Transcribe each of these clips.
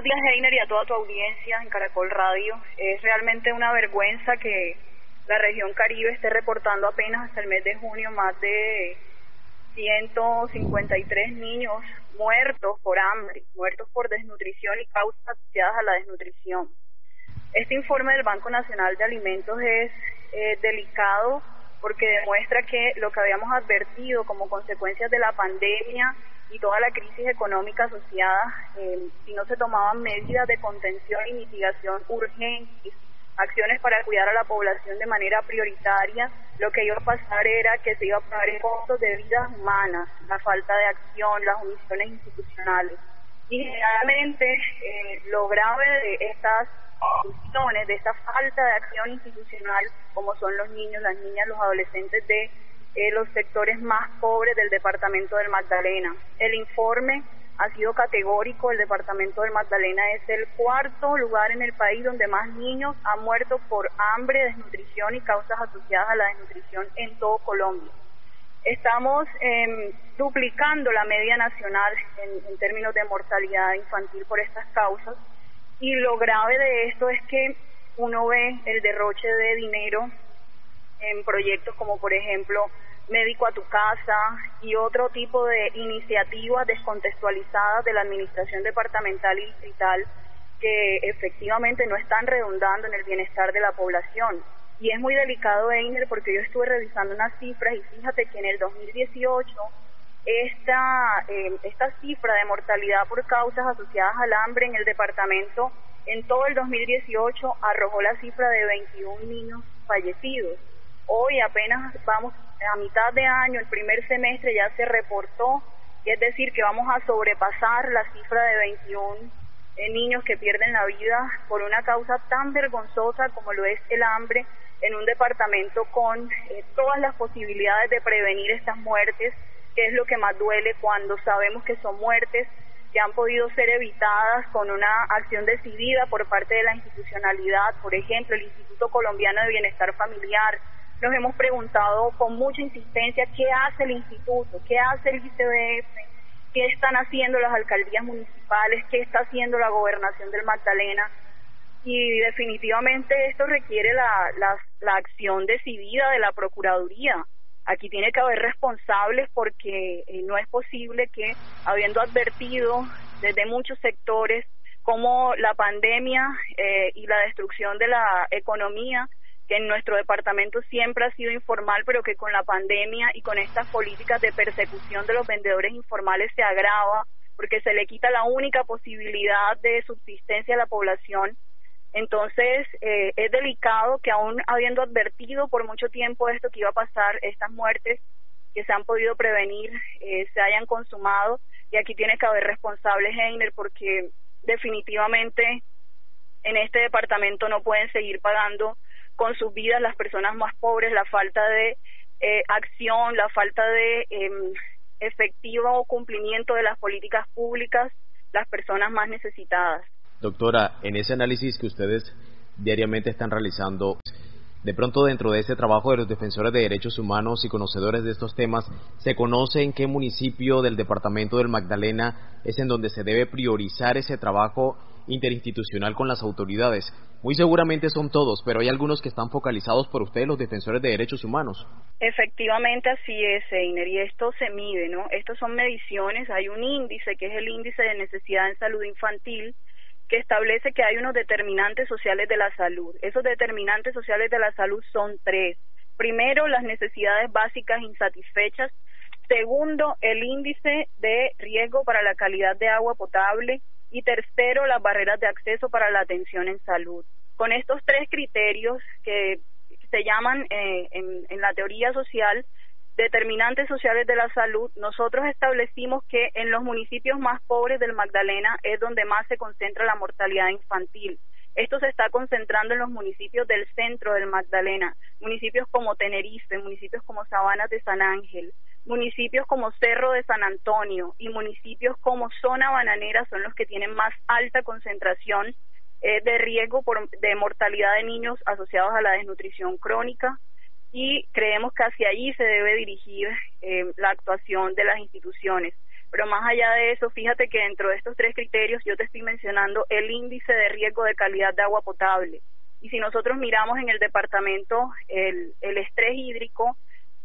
Buenos días, Heiner, y a toda tu audiencia en Caracol Radio. Es realmente una vergüenza que la región Caribe esté reportando apenas hasta el mes de junio más de 153 niños muertos por hambre, muertos por desnutrición y causas asociadas a la desnutrición. Este informe del Banco Nacional de Alimentos es eh, delicado porque demuestra que lo que habíamos advertido como consecuencias de la pandemia y toda la crisis económica asociada, eh, si no se tomaban medidas de contención y mitigación urgentes, acciones para cuidar a la población de manera prioritaria, lo que iba a pasar era que se iba a pagar el costo de vidas humanas, la falta de acción, las omisiones institucionales. Y generalmente eh, lo grave de estas de esta falta de acción institucional, como son los niños, las niñas, los adolescentes de eh, los sectores más pobres del departamento del Magdalena. El informe ha sido categórico, el departamento del Magdalena es el cuarto lugar en el país donde más niños han muerto por hambre, desnutrición y causas asociadas a la desnutrición en todo Colombia. Estamos em, duplicando la media nacional en términos de mortalidad infantil por estas causas y lo grave de esto es que uno ve el derroche de dinero en proyectos como por ejemplo Médico a tu casa y otro tipo de iniciativas descontextualizadas de la administración departamental y distrital que efectivamente no están redundando en el bienestar de la población. Y es muy delicado, Einer, porque yo estuve revisando unas cifras y fíjate que en el 2018 esta, eh, esta cifra de mortalidad por causas asociadas al hambre en el departamento en todo el 2018 arrojó la cifra de 21 niños fallecidos. Hoy apenas vamos a mitad de año, el primer semestre ya se reportó, es decir, que vamos a sobrepasar la cifra de 21 eh, niños que pierden la vida por una causa tan vergonzosa como lo es el hambre en un departamento con eh, todas las posibilidades de prevenir estas muertes que es lo que más duele cuando sabemos que son muertes que han podido ser evitadas con una acción decidida por parte de la institucionalidad, por ejemplo, el Instituto Colombiano de Bienestar Familiar. Nos hemos preguntado con mucha insistencia qué hace el instituto, qué hace el ICBF, qué están haciendo las alcaldías municipales, qué está haciendo la gobernación del Magdalena. Y definitivamente esto requiere la, la, acción decidida de la Procuraduría Aquí tiene que haber responsables porque eh, no es posible que, habiendo advertido desde muchos sectores como la pandemia eh, y la destrucción de la economía, que en nuestro departamento siempre ha sido informal, pero que con la pandemia y con estas políticas de persecución de los vendedores informales se agrava, porque se le quita la única posibilidad de subsistencia a la población entonces, eh, es delicado que aún habiendo advertido por mucho tiempo esto que iba a pasar, estas muertes que se han podido prevenir, eh, se hayan consumado. Y aquí tiene que haber responsables, Heiner, porque definitivamente en este departamento no pueden seguir pagando con sus vidas las personas más pobres, la falta de eh, acción, la falta de em, efectivo cumplimiento de las políticas públicas, las personas más necesitadas. Doctora, en ese análisis que ustedes diariamente están realizando, de pronto dentro de ese trabajo de los defensores de derechos humanos y conocedores de estos temas, ¿se conoce en qué municipio del departamento del Magdalena es en donde se debe priorizar ese trabajo interinstitucional con las autoridades? Muy seguramente son todos, pero hay algunos que están focalizados por ustedes, los defensores de derechos humanos. Efectivamente así es, Einer, y esto se mide, ¿no? Estos son mediciones, hay un índice que es el índice de necesidad en salud infantil, que establece que hay unos determinantes sociales de la salud. Esos determinantes sociales de la salud son tres. Primero, las necesidades básicas insatisfechas. Segundo, el índice de riesgo para la calidad de agua potable. Y tercero, las barreras de acceso para la atención en salud. Con estos tres criterios que se llaman eh, en, en la teoría social determinantes sociales de la salud, nosotros establecimos que en los municipios más pobres del Magdalena es donde más se concentra la mortalidad infantil. Esto se está concentrando en los municipios del centro del Magdalena, municipios como Tenerife, municipios como Sabanas de San Ángel, municipios como Cerro de San Antonio y municipios como Zona Bananera son los que tienen más alta concentración eh, de riesgo por, de mortalidad de niños asociados a la desnutrición crónica, y creemos que hacia allí se debe dirigir eh, la actuación de las instituciones. Pero más allá de eso, fíjate que dentro de estos tres criterios yo te estoy mencionando el índice de riesgo de calidad de agua potable. Y si nosotros miramos en el departamento el, el estrés hídrico,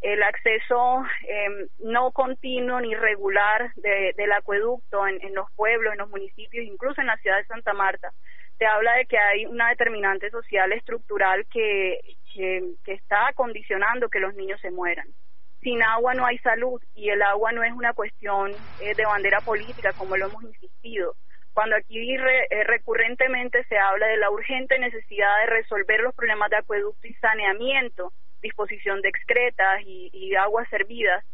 el acceso eh, no continuo ni regular de, del acueducto en, en, los pueblos, en los municipios, incluso en la ciudad de Santa Marta, te habla de que hay una determinante social estructural que está condicionando que los niños se mueran. Sin agua no hay salud y el agua no es una cuestión eh, de bandera política, como lo hemos insistido. Cuando aquí re, eh, recurrentemente se habla de la urgente necesidad de resolver los problemas de acueducto y saneamiento, disposición de excretas y, aguas servidas,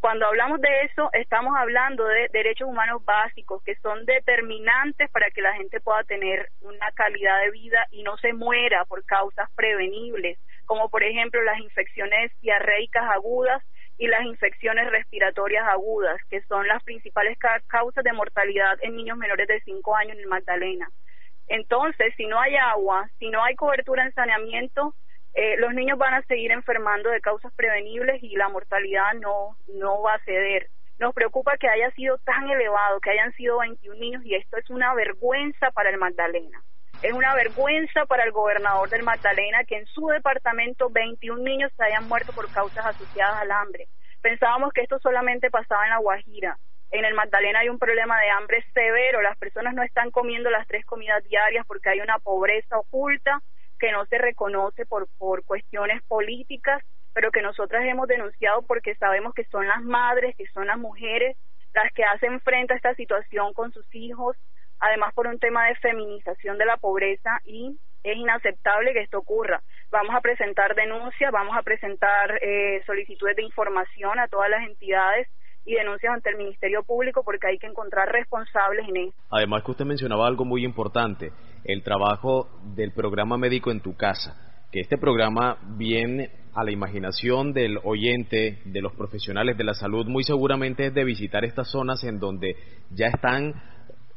cuando hablamos de eso, estamos hablando de derechos humanos básicos que son determinantes para que la gente pueda tener una calidad de vida y no se muera por causas prevenibles, como por ejemplo las infecciones diarreicas agudas y las infecciones respiratorias agudas, que son las principales causas de mortalidad en niños menores de 5 años en Magdalena. Entonces, si no hay agua, si no hay cobertura en saneamiento, eh, los niños van a seguir enfermando de causas prevenibles y la mortalidad no, no va a ceder. Nos preocupa que haya sido tan elevado, que hayan sido 21 niños y esto es una vergüenza para el Magdalena. Es una vergüenza para el gobernador del Magdalena que en su departamento 21 niños se hayan muerto por causas asociadas al hambre. Pensábamos que esto solamente pasaba en La Guajira. En el Magdalena hay un problema de hambre severo. Las personas no están comiendo las tres comidas diarias porque hay una pobreza oculta que no se reconoce por, por cuestiones políticas, pero que nosotras hemos denunciado porque sabemos que son las madres, que son las mujeres las que hacen frente a esta situación con sus hijos, además por un tema de feminización de la pobreza y es inaceptable que esto ocurra. Vamos a presentar denuncias, vamos a presentar eh, solicitudes de información a todas las entidades y denuncias ante el Ministerio Público porque hay que encontrar responsables en esto. Además que usted mencionaba algo muy importante, el trabajo del programa médico en tu casa, que este programa viene a la imaginación del oyente, de los profesionales de la salud, muy seguramente es de visitar estas zonas en donde ya están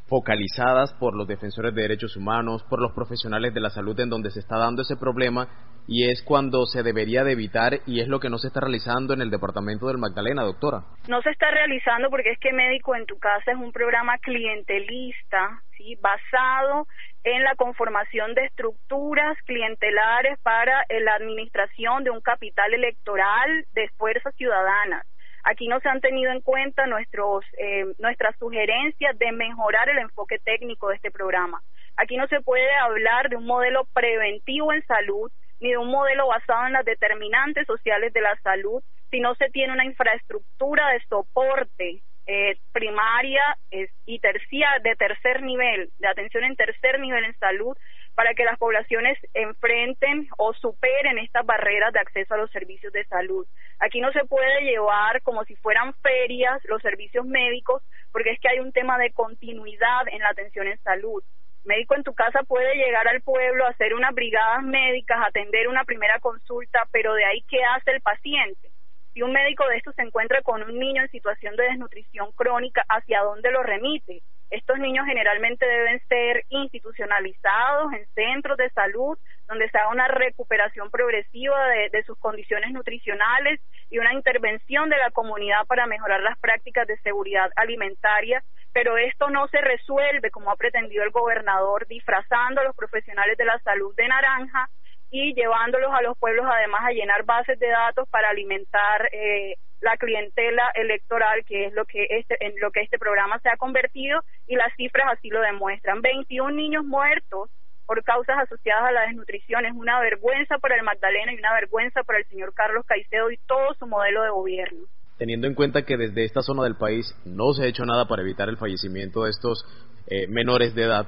focalizadas por los defensores de derechos humanos, por los profesionales de la salud en donde se está dando ese problema y es cuando se debería de evitar y es lo que no se está realizando en el departamento del Magdalena, doctora. No se está realizando porque es que Médico en tu casa es un programa clientelista, ¿sí? basado en la conformación de estructuras clientelares para la administración de un capital electoral de fuerzas ciudadanas. Aquí no se han tenido en cuenta nuestros, eh, nuestras sugerencias de mejorar el enfoque técnico de este programa. Aquí no se puede hablar de un modelo preventivo en salud ni de un modelo basado en las determinantes sociales de la salud si no se tiene una infraestructura de soporte eh, primaria y tercia, de tercer nivel, de atención en tercer nivel en salud, para que las poblaciones enfrenten o superen estas barreras de acceso a los servicios de salud. Aquí no se puede llevar como si fueran ferias los servicios médicos, porque es que hay un tema de continuidad en la atención en salud. Médico en tu casa puede llegar al pueblo, hacer unas brigadas médicas, atender una primera consulta, pero de ahí, ¿qué hace el paciente? Si un médico de estos se encuentra con un niño en situación de desnutrición crónica, ¿hacia dónde lo remite? Estos niños generalmente deben ser institucionalizados en centros de salud donde se haga una recuperación progresiva de, de, sus condiciones nutricionales y una intervención de la comunidad para mejorar las prácticas de seguridad alimentaria. Pero esto no se resuelve como ha pretendido el gobernador, disfrazando a los profesionales de la salud de naranja y llevándolos a los pueblos además a llenar bases de datos para alimentar eh, la clientela electoral que es lo que este en lo que este programa se ha convertido y las cifras así lo demuestran. 21 niños muertos por causas asociadas a la desnutrición. Es una vergüenza para el Magdalena y una vergüenza para el señor Carlos Caicedo y todo su modelo de gobierno. Teniendo en cuenta que desde esta zona del país no se ha hecho nada para evitar el fallecimiento de estos eh, menores de edad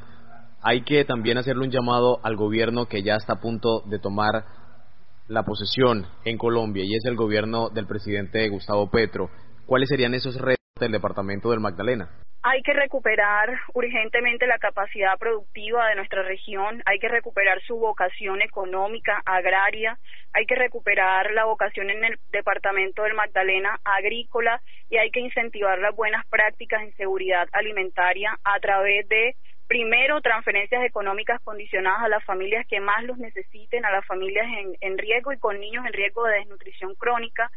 hay que también hacerle un llamado al gobierno que ya está a punto de tomar la posesión en Colombia y es el gobierno del presidente Gustavo Petro. ¿Cuáles serían esos retos del departamento del Magdalena? Hay que recuperar urgentemente la capacidad productiva de nuestra región, hay que recuperar su vocación económica, agraria, hay que recuperar la vocación en el departamento del Magdalena agrícola y hay que incentivar las buenas prácticas en seguridad alimentaria a través de primero, transferencias económicas condicionadas a las familias que más los necesiten, a las familias en, en riesgo y con niños en riesgo de desnutrición crónica.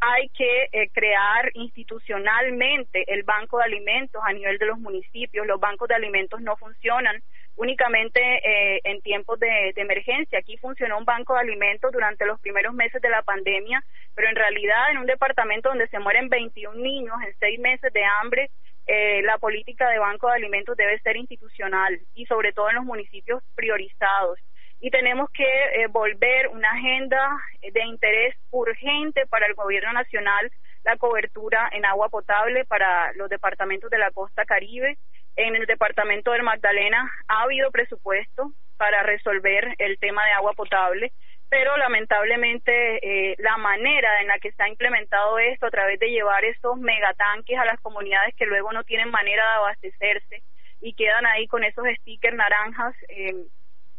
hay que eh, crear institucionalmente el banco de alimentos a nivel de los municipios. Los bancos de alimentos no funcionan únicamente eh, en tiempos de, emergencia. Aquí funcionó un banco de alimentos durante los primeros meses de la pandemia, pero en realidad en un departamento donde se mueren 21 niños en seis meses de hambre, eh, la política de banco de alimentos debe ser institucional y sobre todo en los municipios priorizados y tenemos que eh, volver una agenda de interés urgente para el gobierno nacional la cobertura en agua potable para los departamentos de la costa caribe. En el departamento del Magdalena ha habido presupuesto para resolver el tema de agua potable, pero lamentablemente eh, la manera en la que se ha implementado esto a través de llevar esos megatanques a las comunidades que luego no tienen manera de abastecerse y quedan ahí con esos stickers naranjas eh,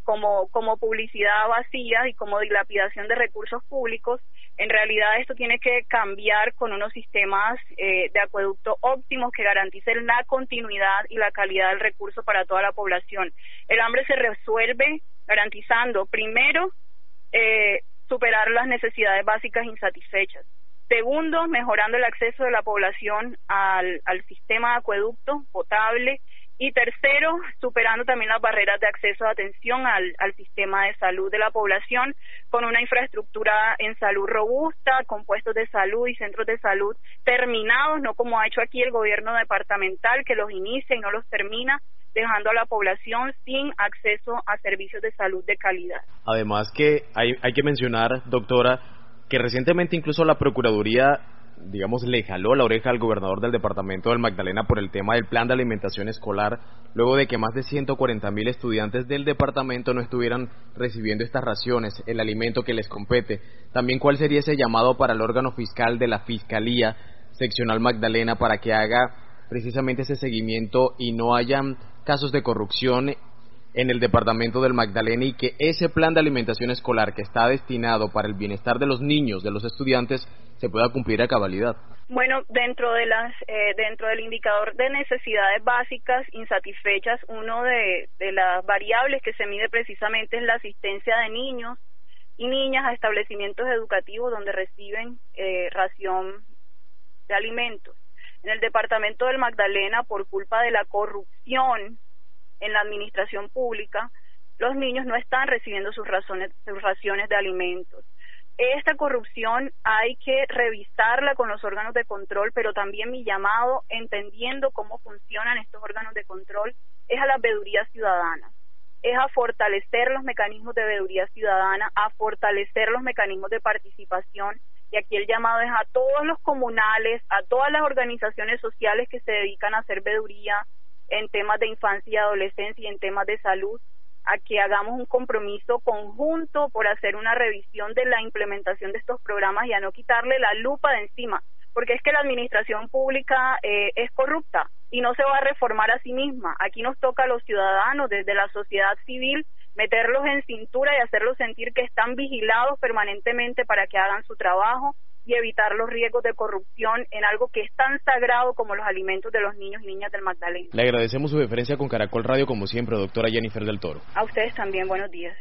como, como publicidad vacía y como dilapidación de recursos públicos. En realidad esto tiene que cambiar con unos sistemas eh, de acueducto óptimos que garanticen la continuidad y la calidad del recurso para toda la población. El hambre se resuelve garantizando, primero, eh, superar las necesidades básicas insatisfechas. Segundo, mejorando el acceso de la población al, al sistema de acueducto potable y tercero, superando también las barreras de acceso a atención al, al sistema de salud de la población con una infraestructura en salud robusta, con puestos de salud y centros de salud terminados, no como ha hecho aquí el gobierno departamental que los inicia y no los termina, dejando a la población sin acceso a servicios de salud de calidad. Además que hay, hay que mencionar, doctora, que recientemente incluso la Procuraduría digamos, le jaló la oreja al gobernador del departamento del Magdalena por el tema del plan de alimentación escolar, luego de que más de 140 mil estudiantes del departamento no estuvieran recibiendo estas raciones, el alimento que les compete. También cuál sería ese llamado para el órgano fiscal de la Fiscalía Seccional Magdalena para que haga precisamente ese seguimiento y no hayan casos de corrupción en el departamento del Magdalena y que ese plan de alimentación escolar que está destinado para el bienestar de los niños, de los estudiantes, se pueda cumplir a cabalidad. Bueno, dentro de las eh, dentro del indicador de necesidades básicas insatisfechas, uno de, las variables que se mide precisamente es la asistencia de niños y niñas a establecimientos educativos donde reciben eh, ración de alimentos. En el departamento del Magdalena, por culpa de la corrupción en la administración pública, los niños no están recibiendo sus, sus raciones de alimentos. Esta corrupción hay que revisarla con los órganos de control, pero también mi llamado, entendiendo cómo funcionan estos órganos de control, es a la veeduría ciudadana, es a fortalecer los mecanismos de veeduría ciudadana, a fortalecer los mecanismos de participación y aquí el llamado es a todos los comunales, a todas las organizaciones sociales que se dedican a hacer veeduría, en temas de infancia y adolescencia y en temas de salud, a que hagamos un compromiso conjunto por hacer una revisión de la implementación de estos programas y a no quitarle la lupa de encima, porque es que la administración pública eh, es corrupta y no se va a reformar a sí misma. Aquí nos toca a los ciudadanos desde la sociedad civil meterlos en cintura y hacerlos sentir que están vigilados permanentemente para que hagan su trabajo y evitar los riesgos de corrupción en algo que es tan sagrado como los alimentos de los niños y niñas del Magdalena. Le agradecemos su deferencia con Caracol Radio como siempre, doctora Jennifer del Toro. A ustedes también, buenos días.